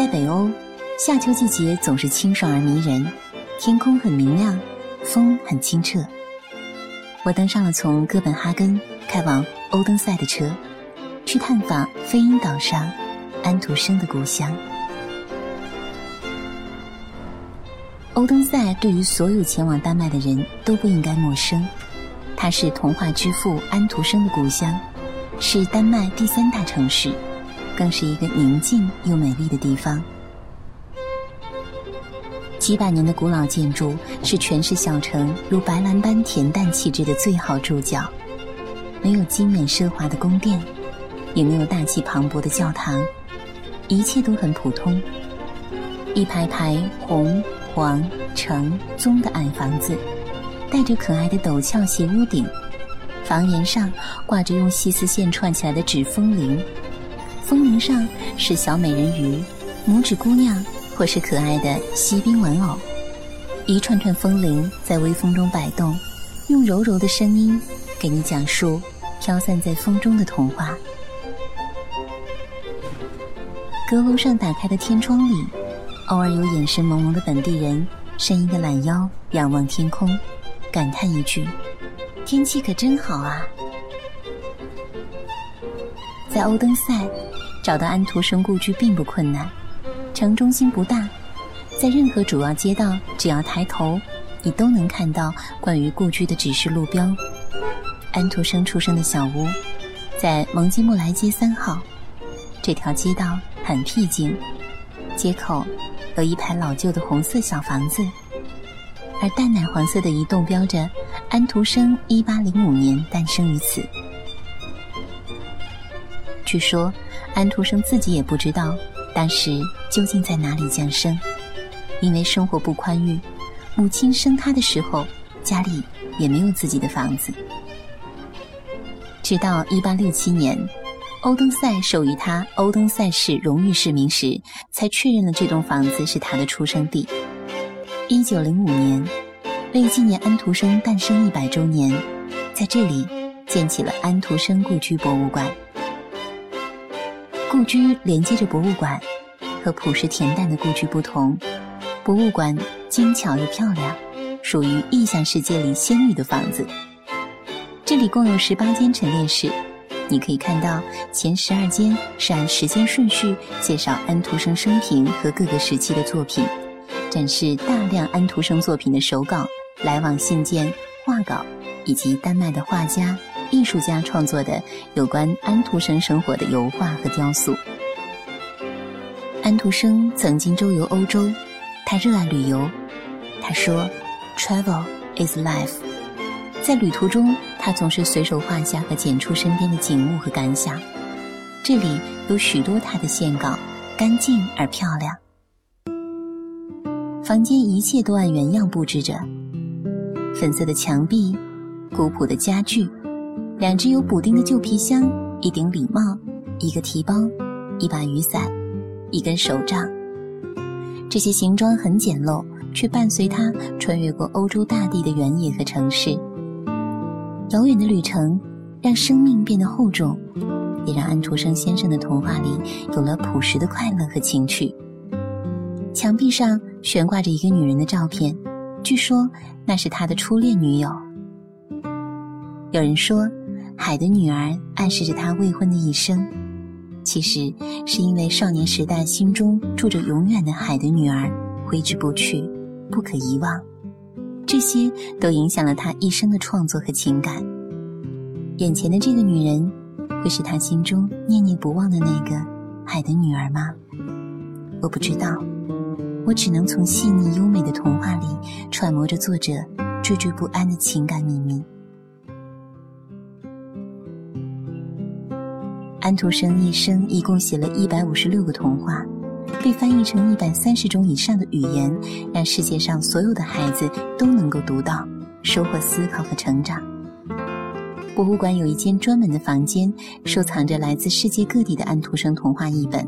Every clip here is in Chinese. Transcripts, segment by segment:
在北欧，夏秋季节总是清爽而迷人，天空很明亮，风很清澈。我登上了从哥本哈根开往欧登塞的车，去探访飞鹰岛上安徒生的故乡。欧登塞对于所有前往丹麦的人都不应该陌生，它是童话之父安徒生的故乡，是丹麦第三大城市。更是一个宁静又美丽的地方。几百年的古老建筑是诠释小城如白兰般恬淡气质的最好注脚。没有精美奢华的宫殿，也没有大气磅礴的教堂，一切都很普通。一排排红、黄、橙、棕的矮房子，带着可爱的陡峭斜屋顶，房檐上挂着用细丝线串起来的纸风铃。风铃上是小美人鱼、拇指姑娘，或是可爱的锡兵玩偶。一串串风铃在微风中摆动，用柔柔的声音给你讲述飘散在风中的童话。阁楼上打开的天窗里，偶尔有眼神朦胧的本地人伸一个懒腰仰望天空，感叹一句：“天气可真好啊！”在欧登塞。找到安徒生故居并不困难，城中心不大，在任何主要街道，只要抬头，你都能看到关于故居的指示路标。安徒生出生的小屋，在蒙基莫莱街三号。这条街道很僻静，街口有一排老旧的红色小房子，而淡奶黄色的一栋标着“安徒生一八零五年诞生于此”。据说。安徒生自己也不知道当时究竟在哪里降生，因为生活不宽裕，母亲生他的时候家里也没有自己的房子。直到1867年，欧登塞授予他欧登塞市荣誉市民时，才确认了这栋房子是他的出生地。1905年，为纪念安徒生诞生一百周年，在这里建起了安徒生故居博物馆。故居连接着博物馆，和朴实恬淡的故居不同，博物馆精巧又漂亮，属于异象世界里仙女的房子。这里共有十八间陈列室，你可以看到前十二间是按时间顺序介绍安徒生生平和各个时期的作品，展示大量安徒生作品的手稿、来往信件、画稿，以及丹麦的画家。艺术家创作的有关安徒生生活的油画和雕塑。安徒生曾经周游欧洲，他热爱旅游。他说：“Travel is life。”在旅途中，他总是随手画下和剪出身边的景物和感想。这里有许多他的线稿，干净而漂亮。房间一切都按原样布置着：粉色的墙壁，古朴的家具。两只有补丁的旧皮箱，一顶礼帽，一个提包，一把雨伞，一根手杖。这些行装很简陋，却伴随他穿越过欧洲大地的原野和城市。遥远的旅程让生命变得厚重，也让安徒生先生的童话里有了朴实的快乐和情趣。墙壁上悬挂着一个女人的照片，据说那是他的初恋女友。有人说。海的女儿暗示着他未婚的一生，其实是因为少年时代心中住着永远的海的女儿挥之不去，不可遗忘。这些都影响了他一生的创作和情感。眼前的这个女人，会是他心中念念不忘的那个海的女儿吗？我不知道，我只能从细腻优美的童话里揣摩着作者惴惴不安的情感秘密。安徒生一生一共写了一百五十六个童话，被翻译成一百三十种以上的语言，让世界上所有的孩子都能够读到，收获思考和成长。博物馆有一间专门的房间，收藏着来自世界各地的安徒生童话译本。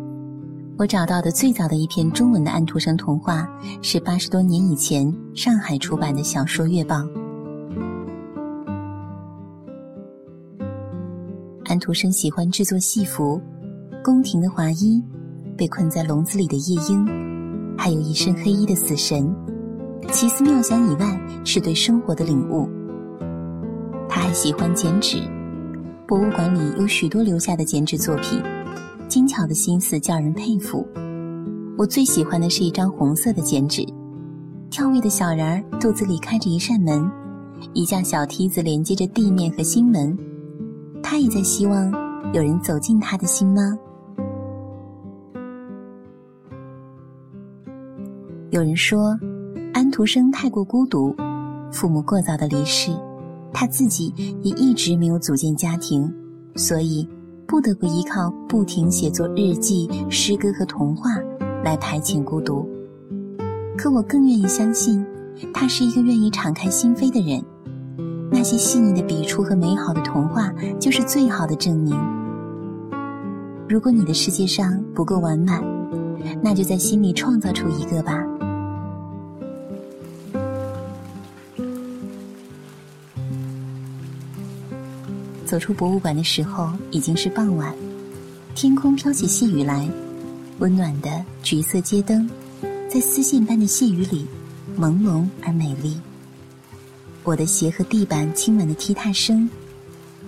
我找到的最早的一篇中文的安徒生童话，是八十多年以前上海出版的《小说月报》。安徒生喜欢制作戏服，宫廷的华衣，被困在笼子里的夜莺，还有一身黑衣的死神。奇思妙想以外，是对生活的领悟。他还喜欢剪纸，博物馆里有许多留下的剪纸作品，精巧的心思叫人佩服。我最喜欢的是一张红色的剪纸，跳跃的小人儿肚子里开着一扇门，一架小梯子连接着地面和心门。他也在希望有人走进他的心吗？有人说，安徒生太过孤独，父母过早的离世，他自己也一直没有组建家庭，所以不得不依靠不停写作日记、诗歌和童话。来排遣孤独，可我更愿意相信，他是一个愿意敞开心扉的人。那些细腻的笔触和美好的童话，就是最好的证明。如果你的世界上不够完满，那就在心里创造出一个吧。走出博物馆的时候已经是傍晚，天空飘起细雨来。温暖的橘色街灯，在丝线般的细雨里，朦胧而美丽。我的鞋和地板亲吻的踢踏声，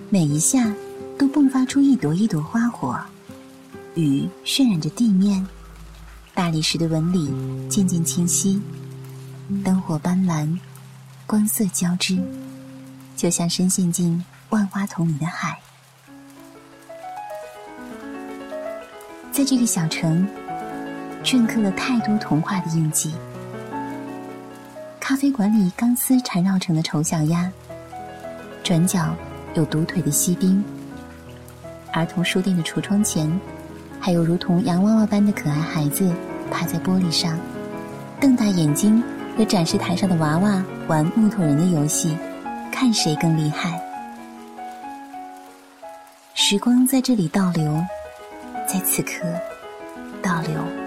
每一下都迸发出一朵一朵花火。雨渲染着地面，大理石的纹理渐渐清晰，灯火斑斓，光色交织，就像深陷进万花筒里的海。在这个小城，镌刻了太多童话的印记。咖啡馆里钢丝缠绕成的丑小鸭，转角有独腿的锡兵。儿童书店的橱窗前，还有如同洋娃娃般的可爱孩子趴在玻璃上，瞪大眼睛和展示台上的娃娃玩木头人的游戏，看谁更厉害。时光在这里倒流。在此刻，倒流。